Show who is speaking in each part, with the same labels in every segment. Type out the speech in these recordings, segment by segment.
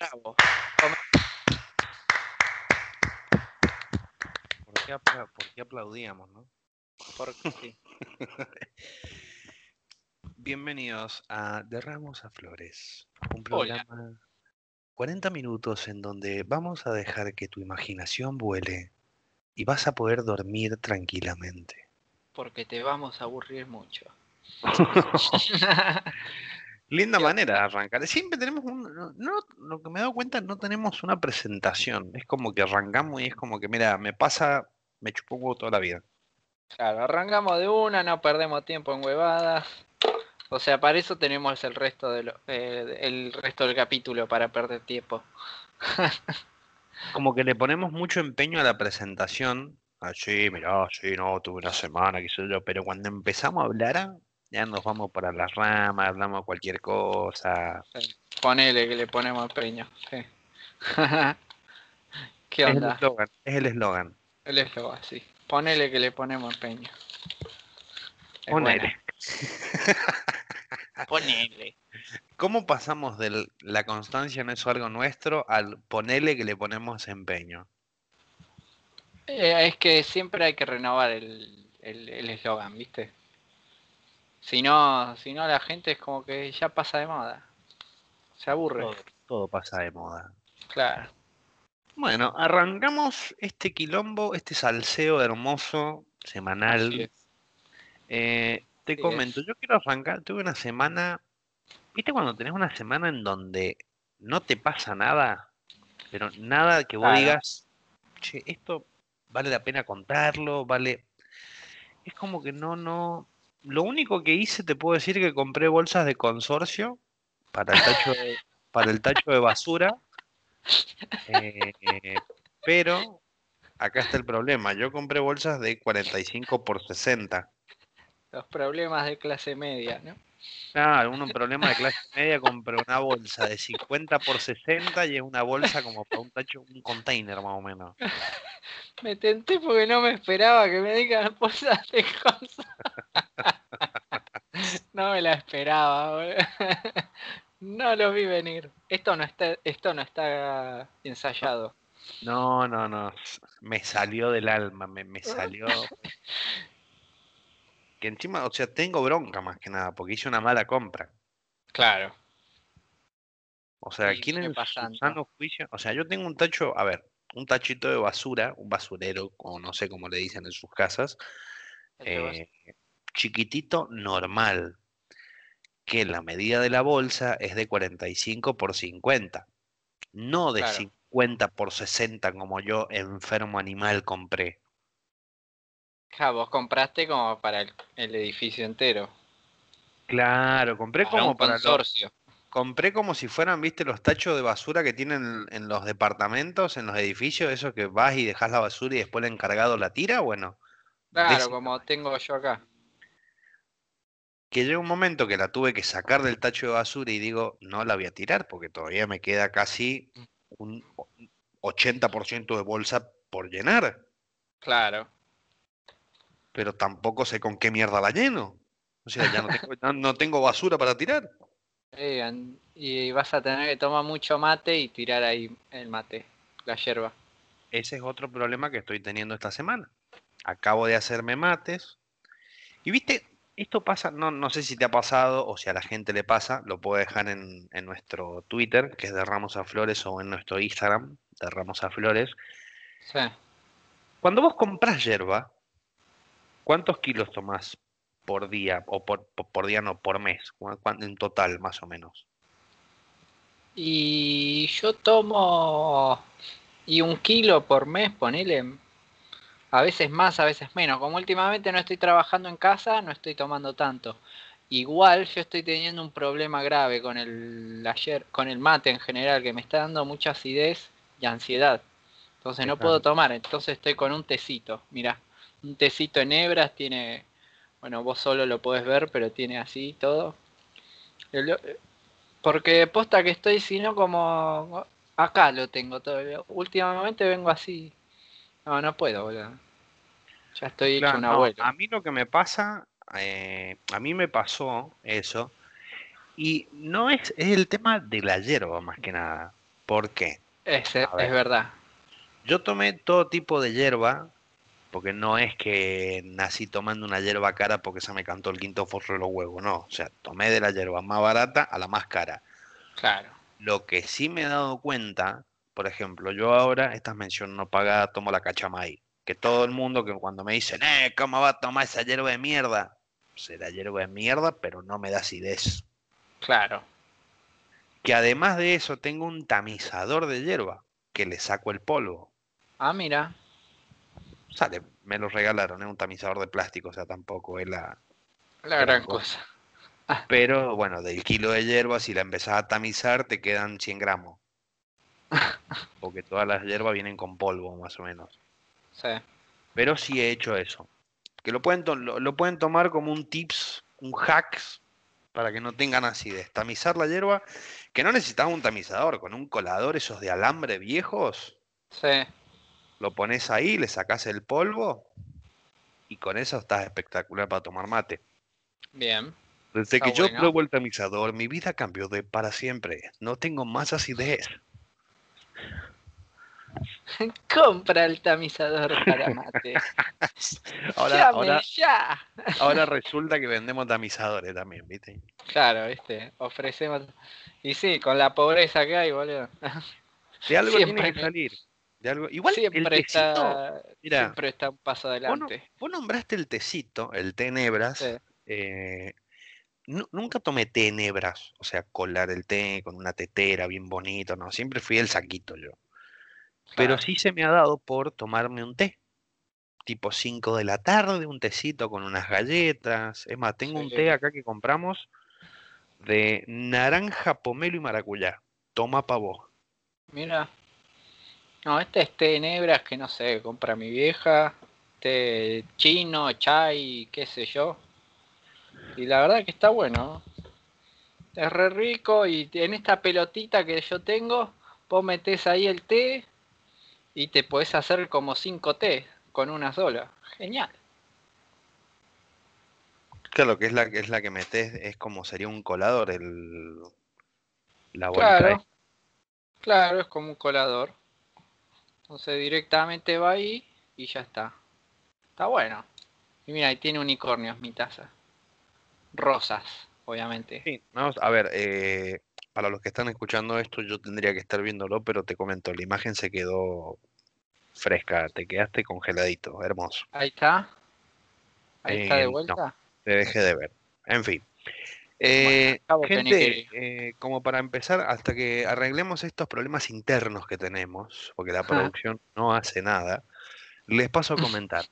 Speaker 1: Bravo.
Speaker 2: ¿Por qué, por qué aplaudíamos, no?
Speaker 1: Porque sí.
Speaker 2: Bienvenidos a De Ramos a Flores, un
Speaker 1: Hola.
Speaker 2: programa 40 minutos en donde vamos a dejar que tu imaginación vuele y vas a poder dormir tranquilamente.
Speaker 1: Porque te vamos a aburrir mucho.
Speaker 2: Linda manera de arrancar. Siempre tenemos un... No, no- lo que me he dado cuenta, no tenemos una presentación. Es como que arrancamos y es como que, mira, me pasa, me chupó huevo toda la vida.
Speaker 1: Claro, arrancamos de una, no perdemos tiempo en huevadas. O sea, para eso tenemos el resto de lo- eh, el resto del capítulo para perder tiempo.
Speaker 2: Como que le ponemos mucho empeño a la presentación. Ah, sí, mirá, sí, no, tuve una semana, qué sé yo. Pero cuando empezamos a hablar, ya nos vamos para las ramas, hablamos cualquier cosa.
Speaker 1: Ponele que le ponemos empeño. Sí. ¿Qué
Speaker 2: Es el
Speaker 1: onda?
Speaker 2: eslogan, es el eslogan.
Speaker 1: El eslogan, sí. Ponele que le ponemos empeño. Es
Speaker 2: Ponele.
Speaker 1: Ponele.
Speaker 2: ¿Cómo pasamos de la constancia no es algo nuestro al ponerle que le ponemos empeño?
Speaker 1: Eh, es que siempre hay que renovar el el- el eslogan, ¿viste? Si no, si no la gente es como que ya pasa de moda. Se aburre.
Speaker 2: Todo, todo pasa de moda.
Speaker 1: Claro.
Speaker 2: Bueno, arrancamos este quilombo, este salseo hermoso, semanal. Eh, te
Speaker 1: Así
Speaker 2: comento,
Speaker 1: es.
Speaker 2: yo quiero arrancar, tuve una semana, ¿viste cuando tenés una semana en donde no te pasa nada? Pero nada que vos
Speaker 1: Claro.
Speaker 2: digas, che, esto vale la pena contarlo, vale... Es como que no, no... Lo único que hice, te puedo decir que compré bolsas de consorcio para el tacho de, para el tacho de basura. eh, pero acá está el problema. Yo compré bolsas de 45 por 60.
Speaker 1: Los problemas de clase media, ¿no?
Speaker 2: Claro, un problema de clase media compré una bolsa de 50 por 60 y es una bolsa como para un tacho, un container más o menos.
Speaker 1: Me tenté porque no me esperaba que me digan cosas de cosas. No me la esperaba, boludo. No lo vi venir. Esto no está, esto no está ensayado.
Speaker 2: No, no, no. Me salió del alma, me, me salió. Que encima, o sea, tengo bronca más que nada, porque hice una mala compra.
Speaker 1: Claro.
Speaker 2: O sea, ¿quién
Speaker 1: pasando.
Speaker 2: sano juicio? O sea, yo tengo un tacho, a ver, un tachito de basura, un basurero, o no sé cómo le dicen en sus casas, eh, chiquitito, normal, que la medida de la bolsa es de 45 por 50, no de
Speaker 1: Claro.
Speaker 2: 50 por 60 como yo, enfermo animal, compré.
Speaker 1: Ja, vos compraste como para el, el edificio entero.
Speaker 2: Claro, compré
Speaker 1: Para
Speaker 2: como
Speaker 1: un
Speaker 2: para los-
Speaker 1: consorcio.
Speaker 2: compré como si fueran, viste, los tachos de basura que tienen en los departamentos, en los edificios, esos que vas y dejas la basura y después el encargado la tira, bueno.
Speaker 1: Claro, como
Speaker 2: tamaño.
Speaker 1: tengo yo acá.
Speaker 2: Que llega un momento que la tuve que sacar del tacho de basura y digo, no la voy a tirar porque todavía me queda casi un o- 80% de bolsa por llenar,
Speaker 1: Claro.
Speaker 2: Pero tampoco sé con qué mierda la lleno. O sea, ya no tengo, no- no tengo basura para tirar.
Speaker 1: Y vas a tener que tomar mucho mate y tirar ahí el mate, la yerba.
Speaker 2: Ese es otro problema que estoy teniendo esta semana. Acabo de hacerme mates. Y viste, esto pasa, no, no sé si te ha pasado o si a la gente le pasa, lo puedo dejar en, en nuestro Twitter, que es de Ramos a Flores, o en nuestro Instagram, de Ramos a Flores.
Speaker 1: Sí.
Speaker 2: Cuando vos compras yerba, ¿cuántos kilos tomás por día? O por, por, por día no, por mes, ¿Cuán- cuán- en total más o menos.
Speaker 1: Y yo tomo y un kilo por mes, ponele. A veces más, a veces menos. Como últimamente no estoy trabajando en casa, no estoy tomando tanto. Igual yo estoy teniendo un problema grave con el ayer, con el mate en general, que me está dando mucha acidez y ansiedad. Entonces no puedo tomar, entonces estoy con un tecito. Mira, un tecito en hebras tiene, bueno, vos solo lo podés ver, pero tiene así todo. El- porque posta que estoy, sino como acá lo tengo todo. Últimamente vengo así. No, no puedo, boludo. Ya estoy hecho
Speaker 2: Claro,
Speaker 1: un
Speaker 2: no,
Speaker 1: abuelo.
Speaker 2: a mí lo que me pasa, eh, a mí me pasó eso, y no es, es el tema de la hierba más que nada. ¿Por qué?
Speaker 1: Es, es
Speaker 2: ver.
Speaker 1: verdad.
Speaker 2: Yo tomé todo tipo de hierba, porque no es que nací tomando una hierba cara porque se me cantó el quinto forro de los huevos, no. O sea, tomé de la hierba más barata a la más cara.
Speaker 1: Claro.
Speaker 2: Lo que sí me he dado cuenta, por ejemplo, yo ahora, estas menciones no pagadas, tomo la cachamay. Que todo el mundo que cuando me dicen, eh, ¿cómo va a tomar esa hierba de mierda? Será hierba de mierda, pero no me da acidez.
Speaker 1: Claro.
Speaker 2: Que además de eso tengo un tamizador de hierba, que le saco el polvo.
Speaker 1: Ah, mira.
Speaker 2: Sale, me lo regalaron, es un tamizador de plástico, o sea, tampoco es la...
Speaker 1: La
Speaker 2: Gran cosa. Pero bueno, del kilo de hierba, si la empezás a tamizar, te quedan 100 gramos. Porque todas las hierbas vienen con polvo, más o menos.
Speaker 1: Sí.
Speaker 2: Pero sí he hecho eso. Que lo pueden, lo pueden tomar como un tips, un hacks, para que no tengan acidez. Tamizar la hierba, que no necesitas un tamizador, con un colador, esos de alambre viejos,
Speaker 1: Sí.
Speaker 2: Lo pones ahí, le sacas el polvo y con eso estás espectacular para tomar mate.
Speaker 1: Bien.
Speaker 2: Desde
Speaker 1: Está
Speaker 2: que yo pruebo el tamizador, mi vida cambió de para siempre. No tengo más acidez.
Speaker 1: Compra el tamizador para mate.
Speaker 2: Ahora,
Speaker 1: Llame
Speaker 2: ahora,
Speaker 1: ya.
Speaker 2: ahora resulta que vendemos tamizadores también, ¿viste?
Speaker 1: Claro, viste. Ofrecemos. Y sí, con la pobreza que hay, boludo.
Speaker 2: De algo tiene
Speaker 1: Siempre.
Speaker 2: que salir. De algo... Igual el
Speaker 1: Siempre
Speaker 2: tecito,
Speaker 1: está.
Speaker 2: mira,
Speaker 1: Siempre está un paso adelante.
Speaker 2: vos nombraste el tecito, el té nebras.
Speaker 1: Sí.
Speaker 2: eh, nu- nunca tomé té en hebras, o sea, colar el té con una tetera bien bonito, no, siempre fui el saquito yo. Pero sí se me ha dado por tomarme un té, tipo 5 de la tarde, un tecito con unas galletas. Es más, tengo un té acá que compramos de naranja, pomelo y maracuyá. Toma pa' vos.
Speaker 1: Mira. No, este es té nebras que no sé, compra mi vieja. Té chino, chai, qué sé yo. Y la verdad que está bueno. Es re rico y en esta pelotita que yo tengo, vos metés ahí el té y te podés hacer como 5 té con una sola. Genial.
Speaker 2: Claro, que es la, es la que metes, es como sería un colador, el, la bolita
Speaker 1: Claro. Claro, es como un colador. Entonces directamente va ahí y ya está. Está bueno. Y mira, ahí tiene unicornios mi taza. Rosas, obviamente.
Speaker 2: Sí, vamos, a ver, eh, para los que están escuchando esto, yo tendría que estar viéndolo, pero te comento, la imagen se quedó fresca, te quedaste congeladito, hermoso.
Speaker 1: Ahí está. Ahí está
Speaker 2: Eh,
Speaker 1: de
Speaker 2: no.
Speaker 1: vuelta.
Speaker 2: Te dejé de ver. En fin. Eh, gente, eh, como para empezar, hasta que arreglemos estos problemas internos que tenemos, porque la
Speaker 1: Ajá.
Speaker 2: producción no hace nada, les paso a comentar.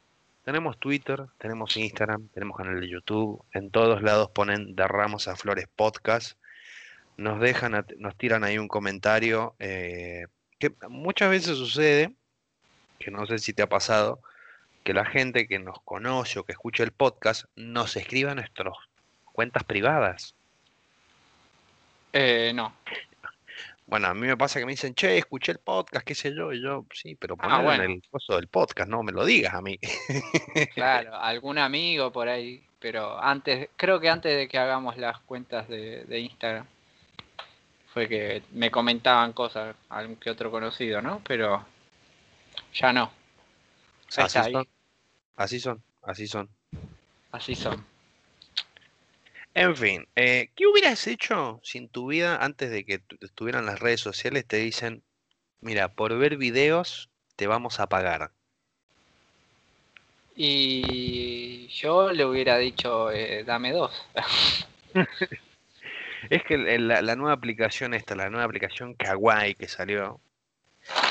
Speaker 2: Tenemos Twitter, tenemos Instagram, tenemos canal de YouTube, en todos lados ponen Derramos a Flores Podcast, nos dejan, nos tiran ahí un comentario, eh, que muchas veces sucede, que no sé si te ha pasado, que la gente que nos conoce o que escucha el podcast nos escriba a nuestras cuentas privadas.
Speaker 1: Eh, no.
Speaker 2: Bueno, a mí me pasa que me dicen, che, escuché el podcast, qué sé yo, y yo, sí, pero
Speaker 1: Ah,
Speaker 2: ponelo
Speaker 1: bueno.
Speaker 2: en el coso del podcast, no me lo digas a mí.
Speaker 1: Claro, algún amigo por ahí. Pero antes, creo que antes de que hagamos las cuentas de, de Instagram, fue que me comentaban cosas, algún que otro conocido, ¿no? Pero ya no.
Speaker 2: Así son, así son, así son.
Speaker 1: Así son.
Speaker 2: En fin, eh, ¿qué hubieras hecho si en tu vida, antes de que tu- estuvieran las redes sociales, te dicen, mira, por ver videos te vamos a pagar?
Speaker 1: Y yo le hubiera dicho, eh, dame dos.
Speaker 2: Es que la, la nueva aplicación esta, la nueva aplicación Kawaii que salió,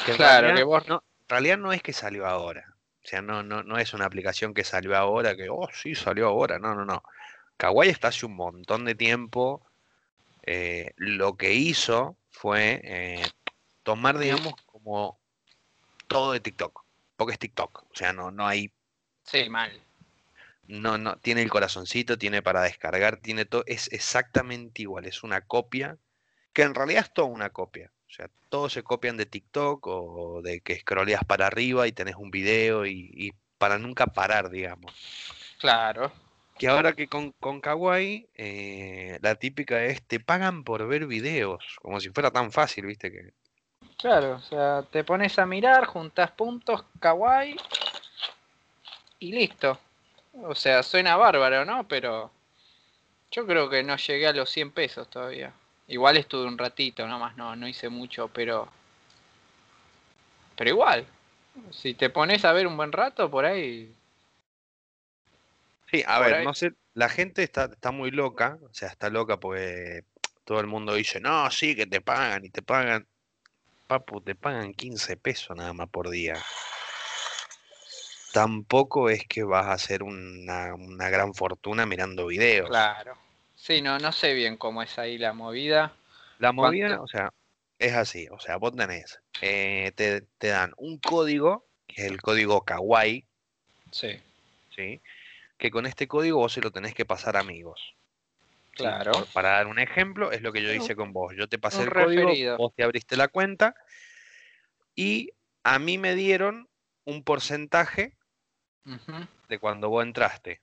Speaker 2: que
Speaker 1: Claro,
Speaker 2: realidad
Speaker 1: que vos-
Speaker 2: no, en realidad no es que salió ahora. O sea, no, no, no es una aplicación que salió ahora, que, oh, sí, salió ahora. No, no, no. Kawaii está hace un montón de tiempo. eh, lo que hizo fue eh, tomar, digamos, como todo de TikTok. Porque es TikTok. O sea, no, no hay
Speaker 1: Sí, mal.
Speaker 2: no, no, tiene el corazoncito, tiene para descargar, tiene todo, es exactamente igual, es una copia, que en realidad es toda una copia. O sea, todos se copian de TikTok o de que scrolleas para arriba y tenés un video y, y para nunca parar, digamos.
Speaker 1: Claro.
Speaker 2: Que ahora que con, con Kawaii, eh, la típica es, te pagan por ver videos, como si fuera tan fácil, viste que...
Speaker 1: Claro, o sea, te pones a mirar, juntas puntos, kawaii y listo. O sea, suena bárbaro, ¿no? Pero yo creo que no llegué a los 100 pesos todavía. Igual estuve un ratito nomás, no, no hice mucho, pero... Pero igual, si te pones a ver un buen rato, por ahí...
Speaker 2: Sí, a ver, no sé, la gente está, está muy loca, o sea, está loca porque todo el mundo dice, no, sí, que te pagan y te pagan. Papu, te pagan 15 pesos nada más por día. Tampoco es que vas a hacer una, una gran fortuna mirando videos.
Speaker 1: Claro. Sí, no, no sé bien cómo es ahí la movida.
Speaker 2: La movida, o sea, es así. O sea, vos tenés, eh, te, te, dan un código, que es el código Kawaii.
Speaker 1: Sí.
Speaker 2: Sí. Que con este código vos se lo tenés que pasar a amigos.
Speaker 1: Claro.
Speaker 2: para dar un ejemplo, es lo que yo hice con vos. Yo te pasé el código, vos te abriste la cuenta y a mí me dieron un porcentaje de cuando vos entraste.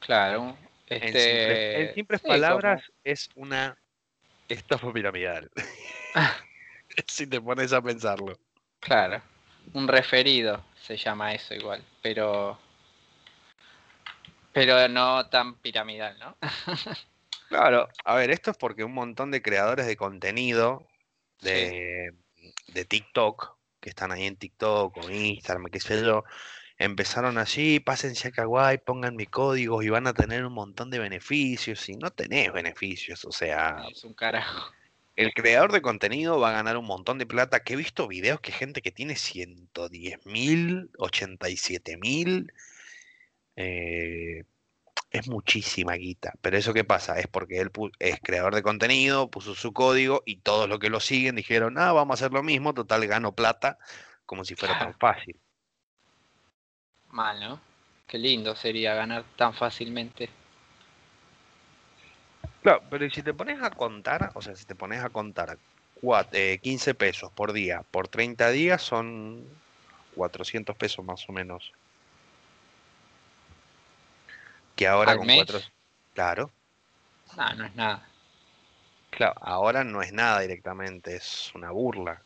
Speaker 1: Claro.
Speaker 2: Este... En, simples, palabras, es una estafa piramidal. si te pones a pensarlo.
Speaker 1: Claro. Un referido se llama eso igual, pero pero no tan piramidal, ¿no?
Speaker 2: Claro, a ver, esto es porque un montón de creadores de contenido de, de TikTok, que están ahí en TikTok o Instagram, qué sé yo, empezaron así, pásense a Kawaii, pongan mi código y van a tener un montón de beneficios y no tenés beneficios, o sea...
Speaker 1: Es un carajo.
Speaker 2: El creador de contenido va a ganar un montón de plata, que he visto videos que gente que tiene 110 mil, 87 mil, eh, es muchísima guita. Pero eso qué pasa, es porque él es creador de contenido, puso su código y todos los que lo siguen dijeron, ah, vamos a hacer lo mismo, total gano plata, como si fuera tan fácil.
Speaker 1: Mal, ¿no? Qué lindo sería ganar tan fácilmente.
Speaker 2: Claro, pero si te pones a contar, o sea, si te pones a contar 15 eh, pesos por día por 30 días son 400 pesos más o menos. Que ahora con cuatro. Claro.
Speaker 1: No, no es nada.
Speaker 2: Claro, ahora no es nada directamente, es una burla.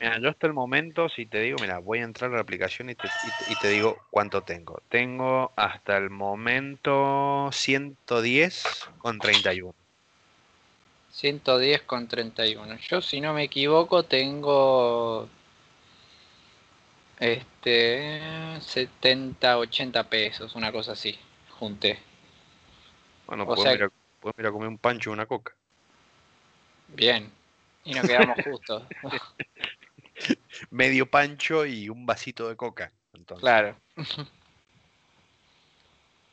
Speaker 2: Mira, yo hasta el momento, si te digo, mira, voy a entrar a la aplicación y te, y te, digo cuánto tengo. Tengo hasta el momento 110 con 31.
Speaker 1: 110 con 31. Yo, si no me equivoco, tengo este, 70, 80 pesos, una cosa así, junté.
Speaker 2: Bueno, puedo, ir a, comer un pancho y una coca.
Speaker 1: Bien, y nos quedamos justos.
Speaker 2: Medio pancho y un vasito de coca.
Speaker 1: Claro.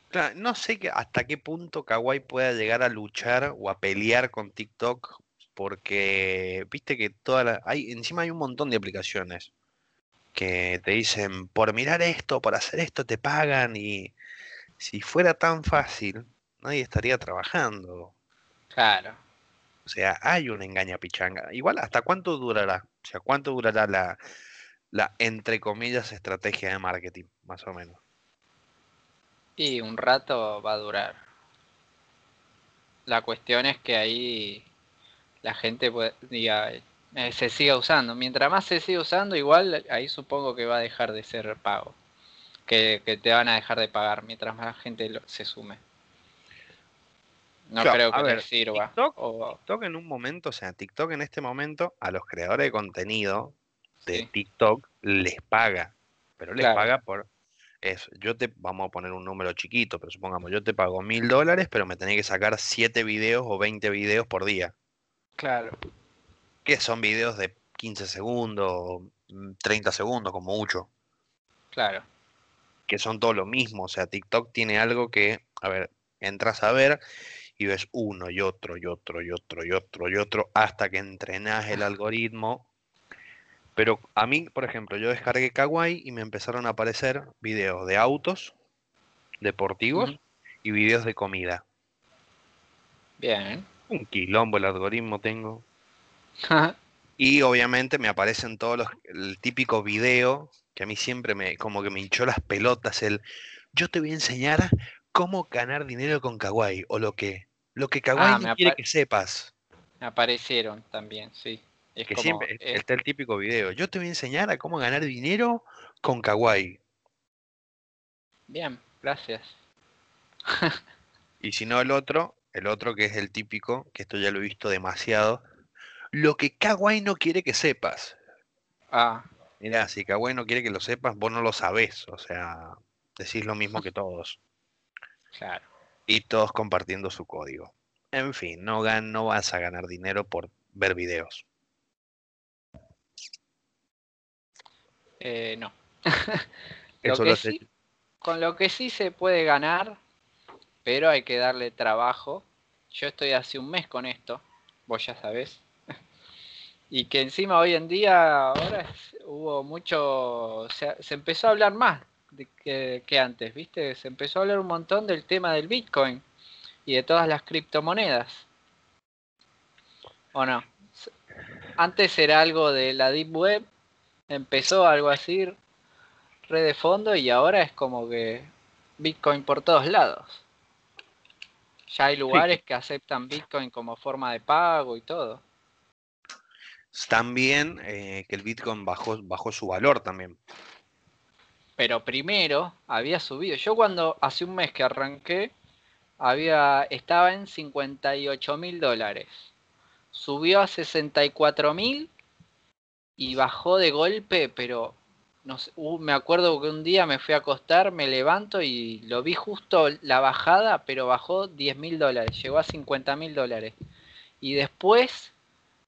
Speaker 2: claro. No sé que, hasta qué punto Kawaii pueda llegar a luchar o a pelear con TikTok, porque viste que toda la, hay, encima hay un montón de aplicaciones que te dicen, por mirar esto, por hacer esto, te pagan y si fuera tan fácil, nadie estaría trabajando.
Speaker 1: Claro.
Speaker 2: O sea, hay una engaña pichanga. Igual, ¿hasta cuánto durará? O sea, ¿cuánto durará la, la entre comillas, estrategia de marketing, más o menos?
Speaker 1: Y un rato va a durar. La cuestión es que ahí la gente puede, diga, eh, se siga usando. Mientras más se siga usando, igual ahí supongo que va a dejar de ser pago. Que, te van a dejar de pagar mientras más gente se sume. No creo que ver, sirva.
Speaker 2: TikTok, en un momento, o sea, TikTok en este momento, a los creadores de contenido de TikTok les paga. Pero les paga por eso. Yo te, vamos a poner un número chiquito, pero supongamos, yo te pago mil dólares, pero me tenés que sacar 7 videos o 20 videos por día.
Speaker 1: Claro
Speaker 2: que son videos de 15 segundos, 30 mm, segundos como mucho.
Speaker 1: Claro.
Speaker 2: Que son todo lo mismo. O sea, TikTok tiene algo que, a ver, entras a ver y ves uno y otro y otro y otro y otro y otro hasta que entrenas el algoritmo. Pero a mí, por ejemplo, yo descargué Kawaii y me empezaron a aparecer videos de autos deportivos y videos de comida.
Speaker 1: Bien.
Speaker 2: Un quilombo el algoritmo tengo. Y obviamente me aparecen todos los, el típico video que a mí siempre me, como que me hinchó las pelotas, el yo te voy a enseñar cómo ganar dinero con Kawaii, o lo que, lo que Kawaii ah, quiere que sepas.
Speaker 1: Aparecieron también, sí.
Speaker 2: Es que siempre está el típico video. Yo te voy a enseñar a cómo ganar dinero con Kawaii.
Speaker 1: Bien, gracias.
Speaker 2: y si no el otro, el otro que es el típico, que esto ya lo he visto demasiado. Lo que Kawaii no quiere que sepas.
Speaker 1: Ah.
Speaker 2: Mira, si Kawaii no quiere que lo sepas, vos no lo sabés. O sea, decís lo mismo que todos.
Speaker 1: Claro.
Speaker 2: Y todos compartiendo su código. En fin, no, no vas a ganar dinero por ver videos.
Speaker 1: Eh, no. con lo que sí se puede ganar, pero hay que darle trabajo. Yo estoy hace un mes con esto, vos ya sabés. Y que encima hoy en día, ahora hubo mucho, se, se, empezó a hablar más de que, que, antes, ¿viste? Se empezó a hablar un montón del tema del Bitcoin y de todas las criptomonedas. ¿O no? Antes era algo de la Deep Web empezó algo así, red de fondo, y ahora es como que Bitcoin por todos lados. Ya hay lugares que aceptan Bitcoin como forma de pago y todo.
Speaker 2: También eh, que el Bitcoin bajó, bajó su valor también.
Speaker 1: Pero primero había subido. Yo cuando hace un mes que arranqué, había, estaba en 58 mil dólares. Subió a 64 mil y bajó de golpe, pero no uh, me acuerdo que un día me fui a acostar, me levanto y lo vi justo la bajada, pero bajó 10 mil dólares, llegó a 50 mil dólares. Y después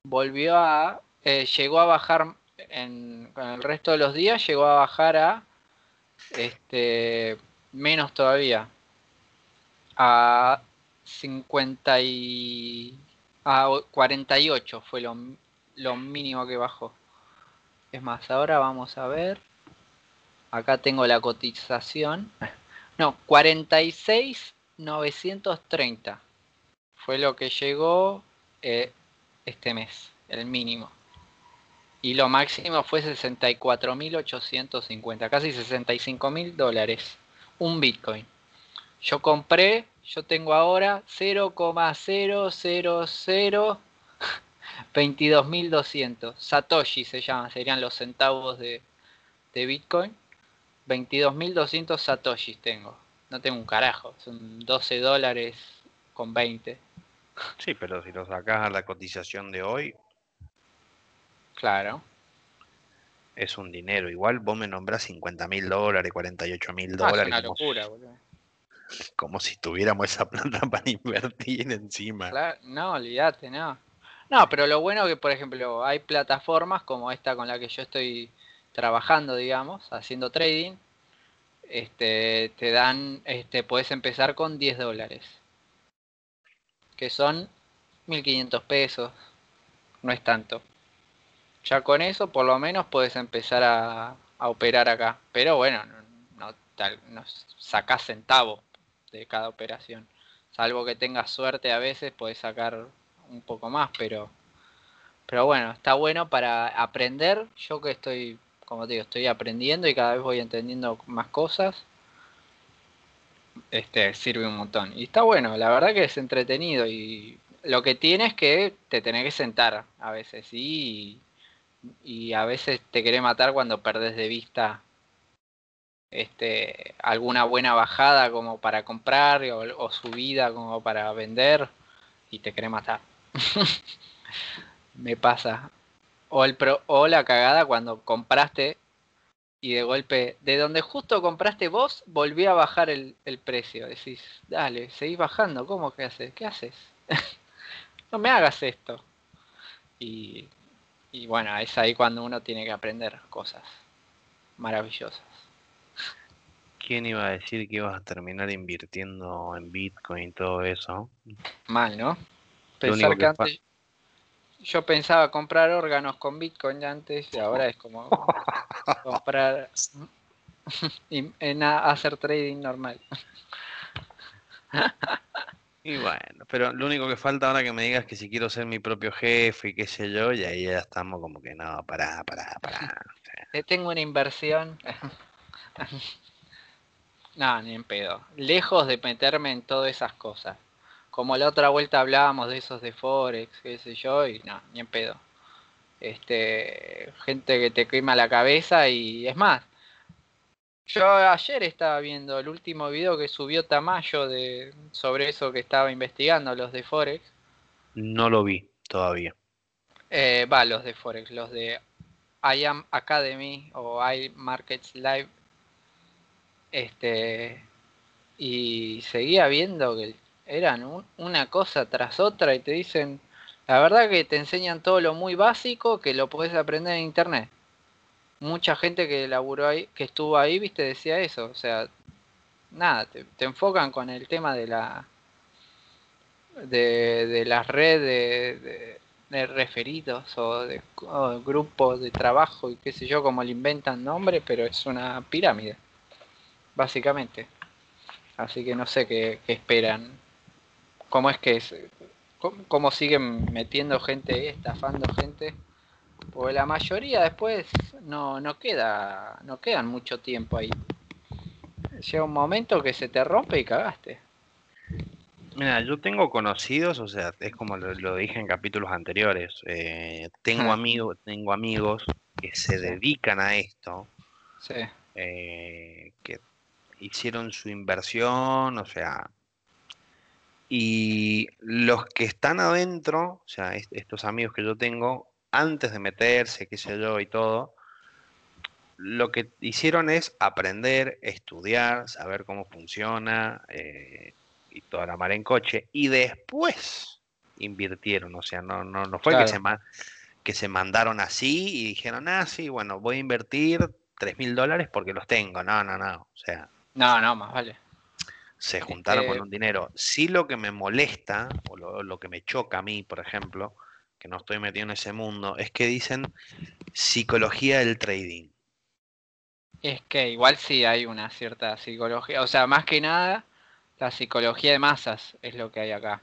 Speaker 1: volvió a, eh, llegó a bajar en, con el resto de los días, llegó a bajar a este menos todavía, a 50 y a 48 fue lo, lo mínimo que bajó. Es más, ahora vamos a ver. Acá tengo la cotización. No, 46,930. Fue lo que llegó eh, este mes, el mínimo. Y lo máximo fue 64.850, casi 65.000 dólares. Un Bitcoin. Yo compré, yo tengo ahora 0,000 22.200. Satoshi se llama, serían los centavos de, de Bitcoin. 22.200 Satoshis tengo. No tengo un carajo, son 12 dólares con 20.
Speaker 2: Sí, pero si lo sacas a la cotización de hoy.
Speaker 1: Claro.
Speaker 2: Es un dinero. Igual vos me nombras 50 mil dólares, 48 mil dólares.
Speaker 1: Ah, es una locura, boludo.
Speaker 2: Como si tuviéramos esa plata para invertir encima.
Speaker 1: no, olvídate, no. No, pero lo bueno que, por ejemplo, hay plataformas como esta con la que yo estoy trabajando, digamos, haciendo trading, este, te dan, este, puedes empezar con 10 dólares, que son 1500 pesos, no es tanto. Ya con eso, por lo menos, puedes empezar a, operar acá. Pero bueno, no, no sacás centavos de cada operación. Salvo que tengas suerte a veces, puedes sacar un poco más, pero, pero bueno, está bueno para aprender. Yo que estoy, como te digo, estoy aprendiendo y cada vez voy entendiendo más cosas. Este sirve un montón. Y está bueno, la verdad que es entretenido y lo que tienes es que te tenés que sentar a veces y, y a veces te querés matar cuando perdés de vista este alguna buena bajada como para comprar o, o subida como para vender y te querés matar. Me pasa. O, el pro, o la cagada cuando compraste y de golpe, de donde justo compraste vos, volvió a bajar el, precio. Decís, dale, seguís bajando, ¿cómo que haces? ¿Qué haces? no me hagas esto. Y, y bueno, es ahí cuando uno tiene que aprender cosas maravillosas.
Speaker 2: ¿Quién iba a decir que ibas a terminar invirtiendo en Bitcoin y todo eso?
Speaker 1: Mal, ¿no? Pensar que, antes yo pensaba comprar órganos con Bitcoin antes y ahora es como comprar y en hacer trading normal.
Speaker 2: Y bueno, pero lo único que falta ahora que me digas que si quiero ser mi propio jefe y qué sé yo, y ahí ya estamos como que no, pará, pará, pará.
Speaker 1: Tengo una inversión. no, ni en pedo. Lejos de meterme en todas esas cosas. Como la otra vuelta hablábamos de esos de Forex, qué sé yo, y no, ni en pedo. Este, gente que te quema la cabeza y es más. Yo ayer estaba viendo el último video que subió Tamayo de, sobre eso que estaba investigando, los de Forex.
Speaker 2: No lo vi todavía.
Speaker 1: Eh, va, los de Forex, los de I Am Academy o I Markets Live. Este, y seguía viendo que eran una cosa tras otra y te dicen, la verdad que te enseñan todo lo muy básico que lo puedes aprender en internet. Mucha gente que laburó ahí, que estuvo ahí, viste, decía eso. O sea, nada, te, enfocan con el tema de la de, de las redes de, referidos o de grupos de trabajo y qué sé yo, como le inventan nombre, pero es una pirámide, básicamente. Así que no sé qué, esperan. ¿Cómo es que es? ¿Cómo, siguen metiendo gente, estafando gente? Porque la mayoría después no, no queda, no quedan mucho tiempo ahí. Llega un momento que se te rompe y cagaste.
Speaker 2: Mira, yo tengo conocidos, o sea, es como lo, dije en capítulos anteriores. Eh, tengo amigos, tengo amigos que se dedican a esto.
Speaker 1: Sí.
Speaker 2: Eh, que hicieron su inversión, o sea, y los que están adentro, o sea, estos amigos que yo tengo, antes de meterse, qué sé yo y todo, lo que hicieron es aprender, estudiar, saber cómo funciona eh, y toda la mar en coche, y después invirtieron, o sea, no, no, no fue que, se que se mandaron así y dijeron, ah, sí, bueno, voy a invertir tres mil dólares porque los tengo, no, no, no, o sea,
Speaker 1: no, no, más vale.
Speaker 2: Se juntaron con un dinero. Sí lo que me molesta, o lo, que me choca a mí, por ejemplo, que no estoy metido en ese mundo, es que dicen psicología del trading.
Speaker 1: Es que igual sí hay una cierta psicología, o sea, más que nada, la psicología de masas es lo que hay acá,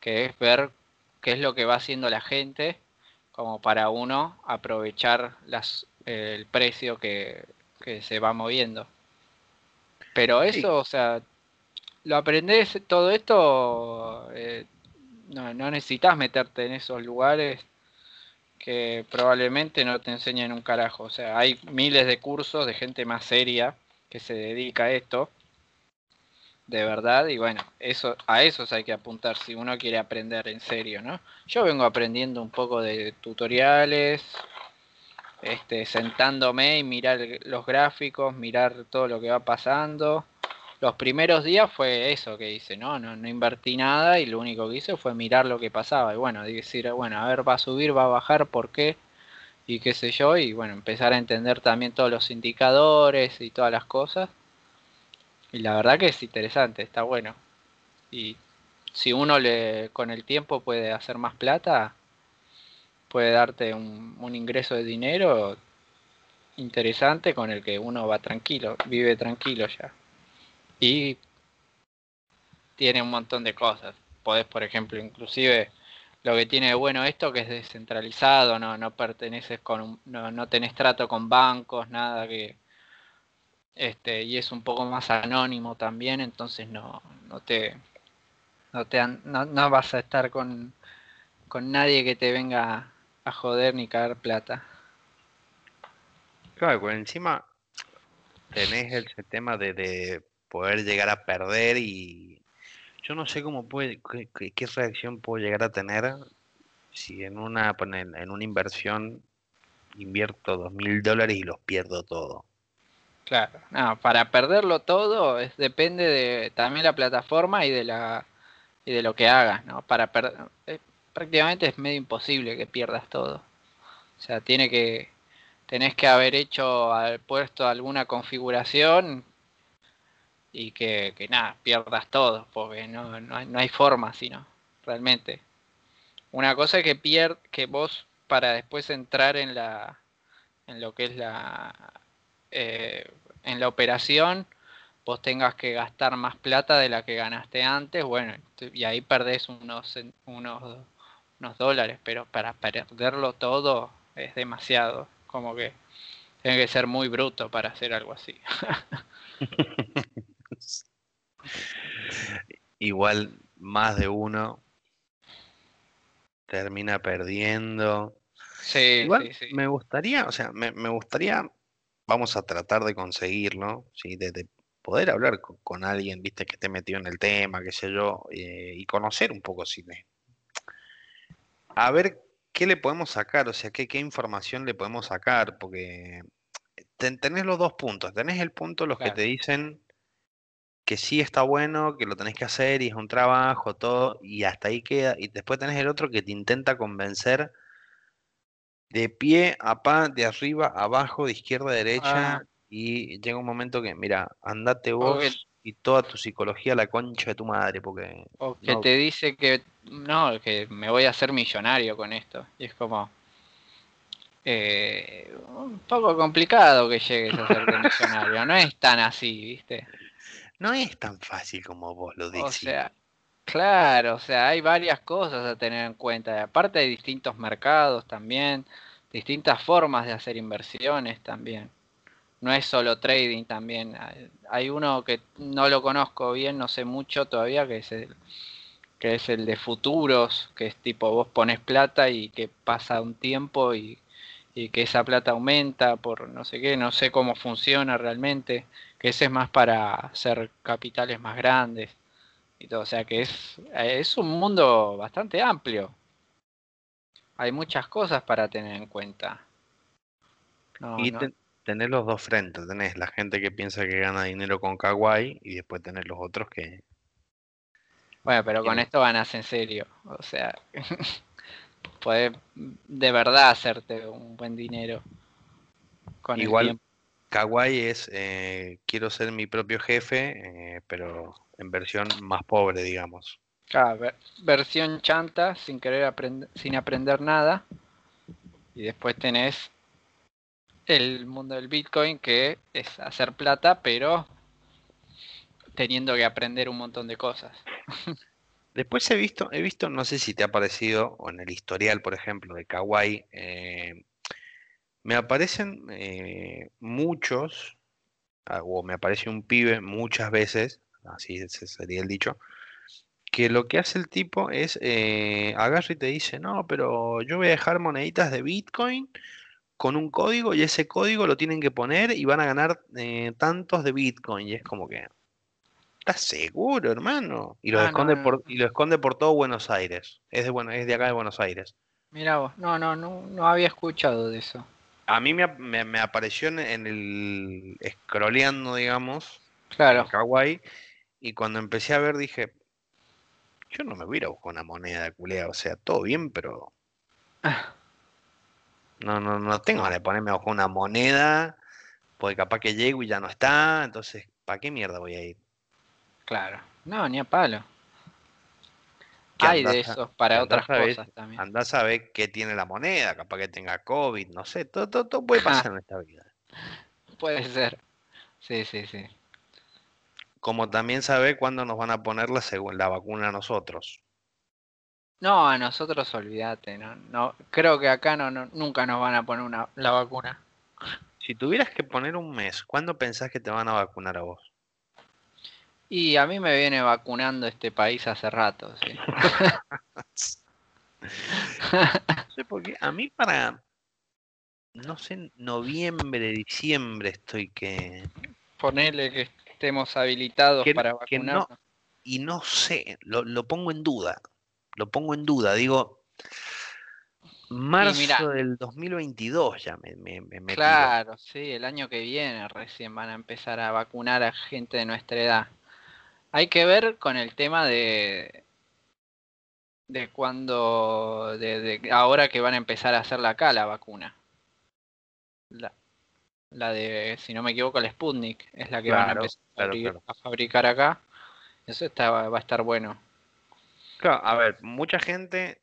Speaker 1: que es ver qué es lo que va haciendo la gente como para uno aprovechar las, el precio que, que se va moviendo. Pero eso, o sea, lo aprendes todo esto, eh, no, no necesitas meterte en esos lugares que probablemente no te enseñen un carajo. O sea, hay miles de cursos de gente más seria que se dedica a esto, de verdad, y bueno, eso, a esos hay que apuntar si uno quiere aprender en serio, ¿no? Yo vengo aprendiendo un poco de tutoriales, este, sentándome y mirar los gráficos, mirar todo lo que va pasando. Los primeros días fue eso que hice, ¿no? No, no invertí nada y lo único que hice fue mirar lo que pasaba. Y bueno, decir, bueno, a ver, va a subir, va a bajar, ¿por qué? Y qué sé yo. Y bueno, empezar a entender también todos los indicadores y todas las cosas. Y la verdad que es interesante, está bueno. Y si uno le con el tiempo puede hacer más plata, puede darte un, ingreso de dinero interesante con el que uno va tranquilo, vive tranquilo ya. Y tiene un montón de cosas. Podés, por ejemplo, inclusive lo que tiene de bueno esto que es descentralizado, no, no perteneces con no, no tenés trato con bancos, nada que este y es un poco más anónimo también, entonces no, no te no te no, no vas a estar con, con nadie que te venga a joder ni caer plata.
Speaker 2: Claro, encima tenés el, tema de, poder llegar a perder y yo no sé cómo puede, qué, reacción puedo llegar a tener si en una, en una inversión invierto dos mil dólares y los pierdo todo.
Speaker 1: Claro, no, para perderlo todo es, depende de también la plataforma y de la y de lo que hagas, ¿no? Para perder, prácticamente es medio imposible que pierdas todo. O sea, tiene que tenés que haber hecho al puesto alguna configuración y que, nada, pierdas todo, porque no, no, hay, forma sino, realmente. Una cosa es que pierd, que vos para después entrar en la en lo que es la eh, en la operación vos tengas que gastar más plata de la que ganaste antes, bueno, y ahí perdés unos unos unos dólares, pero para perderlo todo es demasiado. Como que tiene que ser muy bruto para hacer algo así.
Speaker 2: Igual más de uno termina perdiendo.
Speaker 1: Sí,
Speaker 2: Igual
Speaker 1: sí, sí.
Speaker 2: me gustaría, o sea, me, me gustaría, vamos a tratar de conseguirlo, ¿sí? De, de poder hablar con, con alguien, viste, que esté metido en el tema, qué sé yo, eh, y conocer un poco si me- A ver qué le podemos sacar, o sea, qué, qué información le podemos sacar, porque ten- tenés los dos puntos, tenés el punto los que te dicen que sí está bueno, que lo tenés que hacer y es un trabajo, todo, y hasta ahí queda. Y después tenés el otro que te intenta convencer de pie a pa, de arriba a abajo, de izquierda a derecha,
Speaker 1: Ah.
Speaker 2: y llega un momento que, mira, andate vos y toda tu psicología a la concha de tu madre, porque
Speaker 1: O que
Speaker 2: no,
Speaker 1: te dice que no, que me voy a hacer millonario con esto. Y es como eh, un poco complicado que llegues a ser millonario. No es tan así, ¿viste?
Speaker 2: No es tan fácil como vos lo
Speaker 1: O sea, claro, o sea, hay varias cosas a tener en cuenta. Y aparte hay distintos mercados también, distintas formas de hacer inversiones también. No es solo trading también. Hay- Hay uno que no lo conozco bien, no sé mucho todavía, que es el, que es el de futuros, que es tipo vos pones plata y que pasa un tiempo y, y que esa plata aumenta por no sé qué, no sé cómo funciona realmente, que ese es más para hacer capitales más grandes y todo, o sea que es, es un mundo bastante amplio. Hay muchas cosas para tener en cuenta. No,
Speaker 2: Y
Speaker 1: no.
Speaker 2: ten- tenés los dos frentes, tenés la gente que piensa que gana dinero con Kawaii y después tenés los otros que...
Speaker 1: Bueno, pero con esto ganas en serio. O sea, podés de verdad hacerte un buen dinero con
Speaker 2: Igual-
Speaker 1: el tiempo.
Speaker 2: Kawaii es eh, quiero ser mi propio jefe, eh, pero en versión más pobre, digamos.
Speaker 1: Ver- versión chanta, sin querer aprender, sin aprender nada. Y después tenés el mundo del Bitcoin, que es hacer plata, pero teniendo que aprender un montón de cosas.
Speaker 2: Después he visto, he visto, no sé si te ha aparecido, o en el historial, por ejemplo, de Kawaii, eh, me aparecen eh, muchos, ah, o me aparece un pibe muchas veces, así sería el dicho, que lo que hace el tipo es eh, agarra y te dice, no, pero yo voy a dejar moneditas de Bitcoin con un código y ese código lo tienen que poner y van a ganar eh, tantos de Bitcoin. Y es como que, ¿estás seguro, hermano? Y lo
Speaker 1: Ah,
Speaker 2: esconde
Speaker 1: no,
Speaker 2: por, y lo esconde por todo Buenos Aires. Es de, bueno, es de acá de Buenos Aires.
Speaker 1: Mira vos, no, no, no, no había escuchado de eso.
Speaker 2: A mí me, ap- me- me apareció en, en el scrolleando, digamos, en
Speaker 1: Claro,
Speaker 2: Kawaii, y cuando empecé a ver dije, yo no me voy a ir a buscar una moneda de culea, o sea, todo bien, pero no, no, no tengo ganas de ponerme a buscar una moneda, porque capaz que llego y ya no está, entonces, ¿para qué mierda voy a ir?
Speaker 1: claro. No, ni a palo. Hay de
Speaker 2: a-
Speaker 1: esos para otras cosas también.
Speaker 2: Andás a ver qué tiene la moneda, capaz que tenga COVID, no sé, todo, todo, todo puede pasar en esta vida.
Speaker 1: Puede ser. Sí, sí, sí.
Speaker 2: Como también saber cuándo nos van a poner la, la vacuna a nosotros.
Speaker 1: No, a nosotros olvídate, no, no, creo que acá no, no- nunca nos van a poner una, la vacuna.
Speaker 2: Si tuvieras que poner un mes, ¿cuándo pensás que te van a vacunar a vos?
Speaker 1: Y a mí me viene vacunando este país hace rato, sí.
Speaker 2: No sé por qué. A mí para, no sé, noviembre, diciembre estoy que...
Speaker 1: Ponele que estemos habilitados
Speaker 2: Que-
Speaker 1: para
Speaker 2: que no-
Speaker 1: vacunarnos.
Speaker 2: Y no sé, lo, lo pongo en duda. Lo pongo en duda. Digo, marzo del 2022 ya me, me, me-.
Speaker 1: Claro, sí, el año que viene recién van a empezar a vacunar a gente de nuestra edad. Hay que ver con el tema de de cuando de, de ahora que van a empezar a hacerla acá la vacuna. La, la de, si no me equivoco, el Sputnik es la que van a
Speaker 2: Claro,
Speaker 1: empezar a,
Speaker 2: claro.
Speaker 1: fabricar acá. Eso está, va a estar bueno.
Speaker 2: Claro, a ver, mucha gente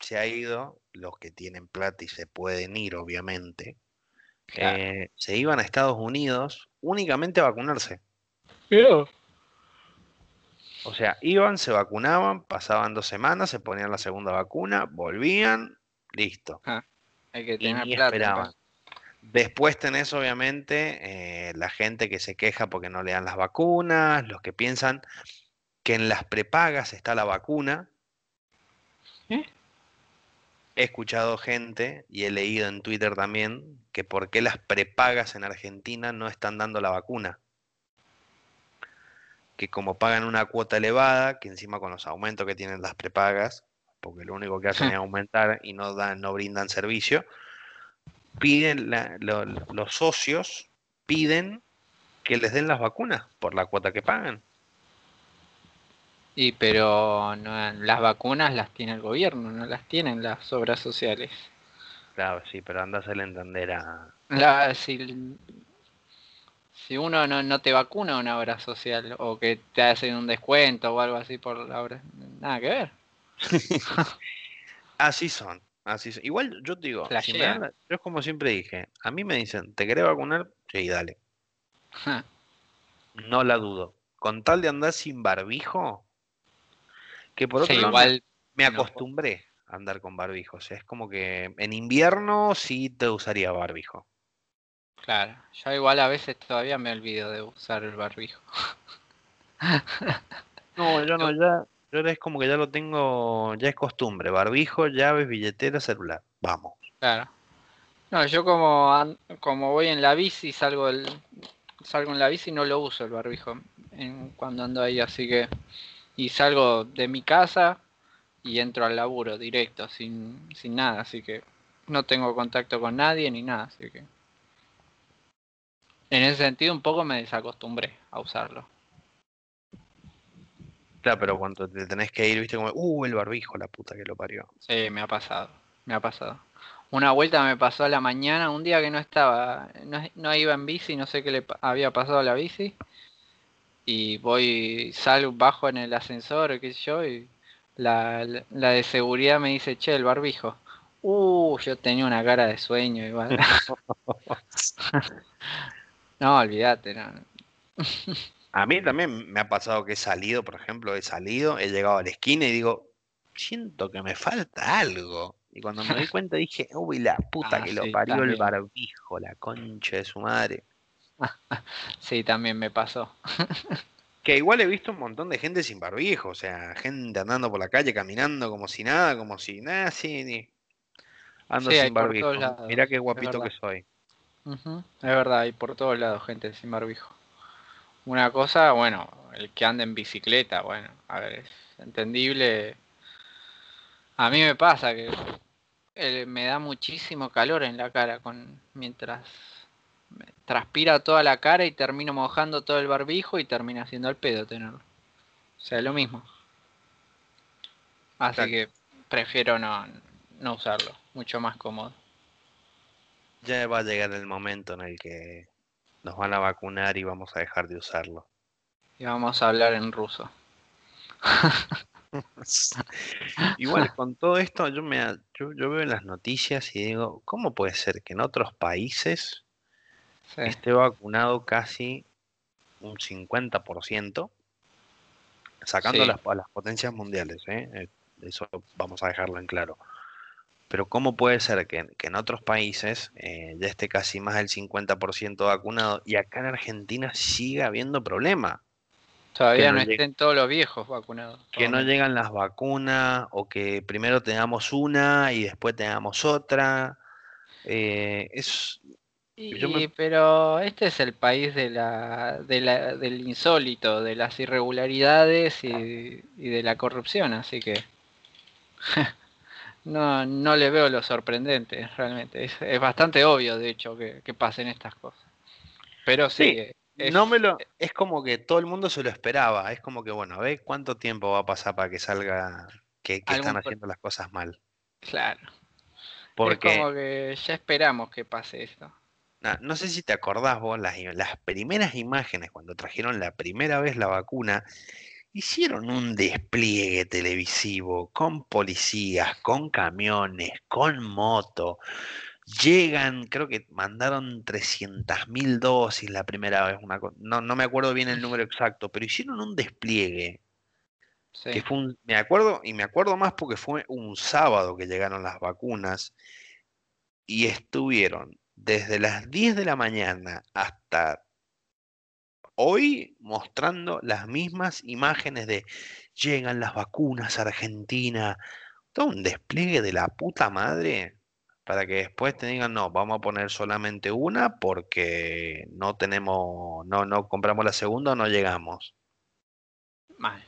Speaker 2: se ha ido, los que tienen plata y se pueden ir, obviamente,
Speaker 1: Claro.
Speaker 2: eh, se iban a Estados Unidos únicamente a vacunarse. O sea, iban, se vacunaban, pasaban dos semanas, se ponían la segunda vacuna, volvían, listo.
Speaker 1: Hay que
Speaker 2: Y
Speaker 1: tener
Speaker 2: ni
Speaker 1: plata.
Speaker 2: esperaban. Después tenés, obviamente, eh, la gente que se queja porque no le dan las vacunas, los que piensan, que en las prepagas está la vacuna.
Speaker 1: ¿Eh?
Speaker 2: He escuchado gente y he leído en Twitter también que por qué las prepagas en Argentina no están dando la vacuna. Que como pagan una cuota elevada, que encima con los aumentos que tienen las prepagas, porque lo único que hacen es aumentar y no dan, no brindan servicio, piden la- lo- los socios piden que les den las vacunas por la cuota que pagan.
Speaker 1: Y pero no, las vacunas las tiene el gobierno, no las tienen las obras sociales.
Speaker 2: Claro, sí, pero anda a entender a...
Speaker 1: La- si, si uno no, no te vacuna una obra social o que te hacen un descuento o algo así por la obra, nada que ver.
Speaker 2: Así son, así son. Igual yo te digo, si me dan yo es como siempre dije, a mí me dicen, ¿te querés vacunar? Sí, dale. No la dudo. Con tal de andar sin barbijo, que por otro
Speaker 1: Sí,
Speaker 2: lado me-
Speaker 1: igual
Speaker 2: me acostumbré a andar con barbijo. O sea, es como que en invierno sí te usaría barbijo.
Speaker 1: Claro, yo igual a veces todavía me olvido de usar el barbijo.
Speaker 2: No, yo no, ya, yo es como que ya lo tengo, ya es costumbre. Barbijo, llaves, billetera, celular. Vamos.
Speaker 1: Claro. No, yo como como voy en la bici, salgo el, salgo en la bici no lo uso el barbijo en- cuando ando ahí, así que y salgo de mi casa y entro al laburo directo, sin, sin nada, así que no tengo contacto con nadie ni nada, así que en ese sentido un poco me desacostumbré a usarlo.
Speaker 2: Claro, pero cuando te tenés que ir, viste como, uh, el barbijo, la puta que lo parió.
Speaker 1: Sí, me ha pasado, me ha pasado. Una vuelta me pasó a la mañana, un día que no estaba, no, no iba en bici, no sé qué le había pasado a la bici. Y voy, salgo, bajo en el ascensor, qué sé yo, y la, la, la de seguridad me dice, che, el barbijo. Uh, yo tenía una cara de sueño igual. No, olvídate, no.
Speaker 2: A mí también me ha pasado que he salido, por ejemplo, he salido, he llegado a la esquina y digo, siento que me falta algo. Y cuando me di cuenta dije, uy, la puta
Speaker 1: Ah,
Speaker 2: que lo
Speaker 1: sí,
Speaker 2: parió el barbijo, la concha de su madre.
Speaker 1: Sí, también me pasó.
Speaker 2: Que igual he visto un montón de gente sin barbijo, o sea, gente andando por la calle, caminando como si nada, como si nada, sí, ni- ando
Speaker 1: Sí,
Speaker 2: sin barbijo. Mirá qué guapito que
Speaker 1: verdad. Es verdad, hay por todos lados gente sin barbijo. Una cosa, bueno, el que anda en bicicleta, bueno, a ver, es entendible. A mí me pasa que eh, me da muchísimo calor en la cara con mientras me transpira toda la cara y termino mojando todo el barbijo y termina haciendo el pedo tenerlo. O sea, lo mismo. Así que prefiero no, no usarlo, mucho más cómodo.
Speaker 2: Ya va a llegar el momento en el que nos van a vacunar y vamos a dejar de usarlo.
Speaker 1: Y vamos a hablar en ruso.
Speaker 2: Igual con todo esto, yo me yo, yo veo en las noticias y digo, ¿cómo puede ser que en otros países
Speaker 1: Sí.
Speaker 2: esté vacunado casi un 50%, sacando
Speaker 1: Sí.
Speaker 2: las, a las potencias mundiales, ¿eh? Eh, Eso vamos a dejarlo en claro. Pero ¿cómo puede ser que, que en otros países eh, ya esté casi más del 50% vacunado y acá en Argentina siga habiendo problema?
Speaker 1: Todavía
Speaker 2: no
Speaker 1: estén todos los viejos vacunados.
Speaker 2: Que no llegan las vacunas o que primero tengamos una y después tengamos otra. Eh, es,
Speaker 1: Y,
Speaker 2: me-
Speaker 1: pero este es el país de la, de la, del insólito, de las irregularidades y, y de la corrupción, así que no, no le veo lo sorprendente realmente. Es, es bastante obvio, de hecho, que, que pasen estas cosas. Pero sí,
Speaker 2: Sí,
Speaker 1: es-
Speaker 2: no me lo, es como que todo el mundo se lo esperaba. Es como que, bueno, a ver cuánto tiempo va a pasar para que salga que, están haciendo las cosas mal.
Speaker 1: claro.
Speaker 2: Porque
Speaker 1: Es como que ya esperamos que pase esto.
Speaker 2: no sé si te acordás vos, las primeras imágenes cuando trajeron la primera vez la vacuna, hicieron un despliegue televisivo con policías, con camiones, con moto. Llegan, creo que mandaron 300.000 dosis la primera vez, una no, no me acuerdo bien el número exacto, pero hicieron un despliegue
Speaker 1: Sí.
Speaker 2: que fue un- me acuerdo, y me acuerdo más porque fue un sábado que llegaron las vacunas y estuvieron desde las 10 de la mañana hasta hoy mostrando las mismas imágenes de llegan las vacunas a Argentina, todo un despliegue de la puta madre para que después te digan, no, vamos a poner solamente una porque no tenemos, no, no compramos la segunda o no llegamos.
Speaker 1: Mal.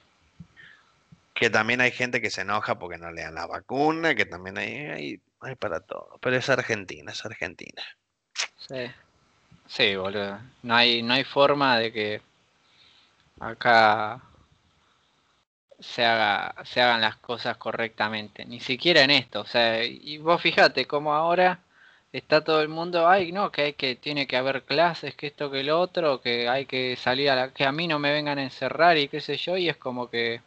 Speaker 2: Que también hay gente que se enoja porque no le dan la vacuna, que también hay, hay, hay para todo. Pero es Argentina, es Argentina.
Speaker 1: Sí. Sí, boludo. No hay, no hay forma de que acá se haga, se hagan las cosas correctamente, ni siquiera en esto, o sea, y vos fíjate cómo ahora está todo el mundo, ay, no, que hay que tiene que haber clases, que esto que el otro, que hay que salir a la, que a mí no me vengan a encerrar y qué sé yo, y es como que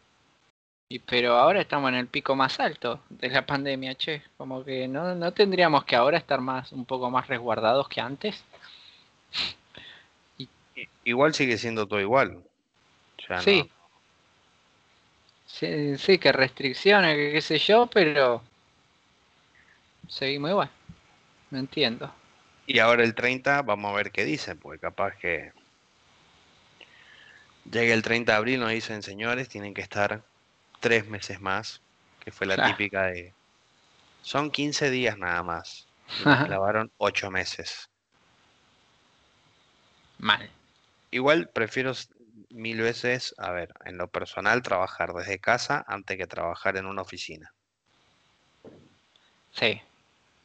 Speaker 1: y pero ahora estamos en el pico más alto de la pandemia, che, como que no, no tendríamos que ahora estar más un poco más resguardados que antes.
Speaker 2: Igual sigue siendo todo igual.
Speaker 1: sí. sí. Sí, que restricciones, que qué sé yo, pero seguimos igual. No entiendo.
Speaker 2: Y ahora el 30, vamos a ver qué dicen, porque capaz que llegue el 30 de abril, nos dicen, señores, tienen que estar tres meses más, que fue la típica de... Son 15 días nada más. Y clavaron 8 meses.
Speaker 1: Mal.
Speaker 2: Igual prefiero mil veces, a ver, en lo personal, trabajar desde casa antes que trabajar en una oficina.
Speaker 1: Sí,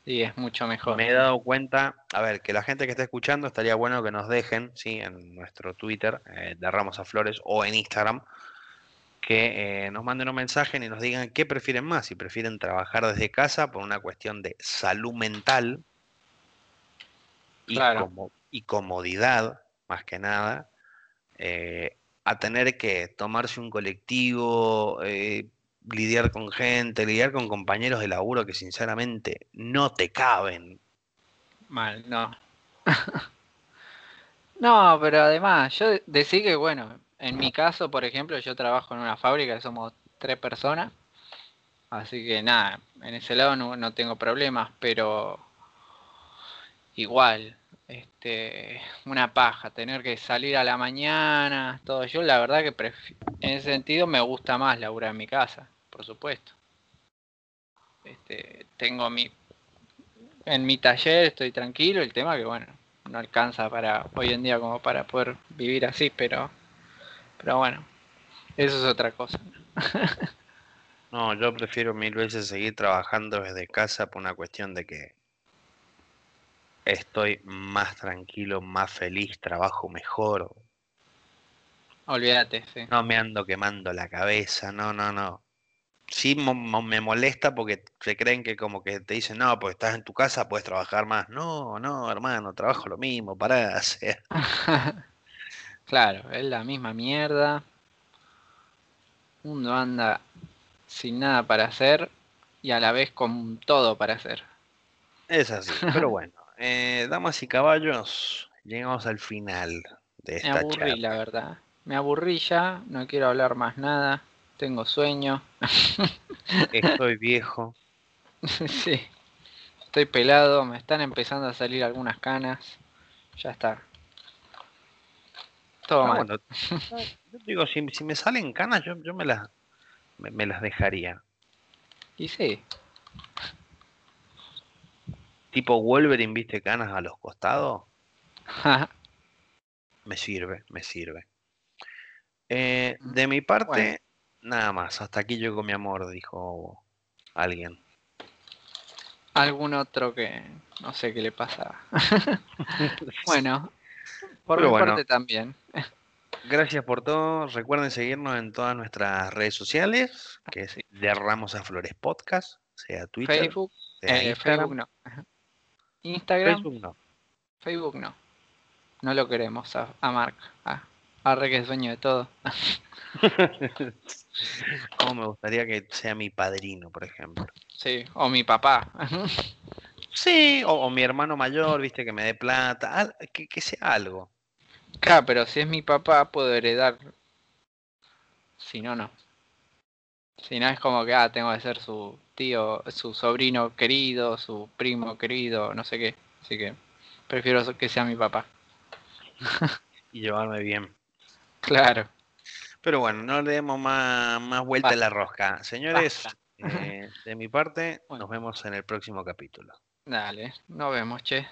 Speaker 1: sí, es mucho mejor.
Speaker 2: Me he dado cuenta, a ver, que la gente que está escuchando estaría bueno que nos dejen, sí, en nuestro Twitter eh, de Ramos a Flores o en Instagram, que eh, nos manden un mensaje y nos digan qué prefieren más, si prefieren trabajar desde casa por una cuestión de salud mental y, y comodidad, más que nada, eh, a tener que tomarse un colectivo, eh, lidiar con gente, lidiar con compañeros de laburo que sinceramente no te caben.
Speaker 1: Mal, no. no, pero además, yo decía que, bueno, en mi caso, por ejemplo, yo trabajo en una fábrica, somos tres personas, así que nada, en ese lado no, no tengo problemas, pero igual, este, una paja, tener que salir a la mañana, todo. Yo la verdad que en ese sentido me gusta más laburar en mi casa, por supuesto. Este, tengo mi en mi taller estoy tranquilo, el tema que bueno, no alcanza para hoy en día como para poder vivir así, pero pero bueno, eso es otra cosa.
Speaker 2: no, yo prefiero mil veces seguir trabajando desde casa por una cuestión de que estoy más tranquilo, más feliz, trabajo mejor.
Speaker 1: Olvídate, sí.
Speaker 2: No me ando quemando la cabeza, no, no, no. Sí me molesta porque se creen que como que te dicen, no, pues estás en tu casa, puedes trabajar más. No, no, hermano, trabajo lo mismo, para hacer.
Speaker 1: claro, es la misma mierda. Uno anda sin nada para hacer y a la vez con todo para hacer.
Speaker 2: Es así, pero bueno. Eh, damas y caballos, llegamos al final de esta
Speaker 1: Me aburrí, la verdad. Me aburrí ya, no quiero hablar más nada. Tengo sueño.
Speaker 2: Estoy viejo.
Speaker 1: sí. Estoy pelado, me están empezando a salir algunas canas. Ya está.
Speaker 2: Todo mal. yo digo, si, me salen canas, yo, yo me, las, me las dejaría.
Speaker 1: Y sí
Speaker 2: tipo Wolverine, viste canas a los costados. me sirve, me sirve. Eh, mm, de mi parte, nada más. Hasta aquí llegó mi amor, dijo alguien.
Speaker 1: Algún otro que no sé qué le pasa. bueno, por mi parte también.
Speaker 2: Gracias por todo. Recuerden seguirnos en todas nuestras redes sociales, que es de Ramos a Flores Podcast, sea Twitter,
Speaker 1: Facebook, eh, Facebook no. Instagram. Facebook no. Facebook no. No lo queremos a, a Mark. A, Arre que es dueño de todo.
Speaker 2: Como me gustaría que sea mi padrino, por ejemplo.
Speaker 1: Sí, o mi papá.
Speaker 2: sí, o, mi hermano mayor, viste, que me dé plata, que, que sea algo.
Speaker 1: Claro, pero si es mi papá, puedo heredar. Si no, no. Si no, es como que, ah, tengo que ser su tío, su sobrino querido, su primo querido, no sé qué. Así que prefiero que sea mi papá.
Speaker 2: y llevarme bien.
Speaker 1: Claro.
Speaker 2: Pero bueno, no le demos más, más vuelta a la rosca. Señores, eh, de mi parte, nos vemos en el próximo capítulo.
Speaker 1: Dale, nos vemos, che.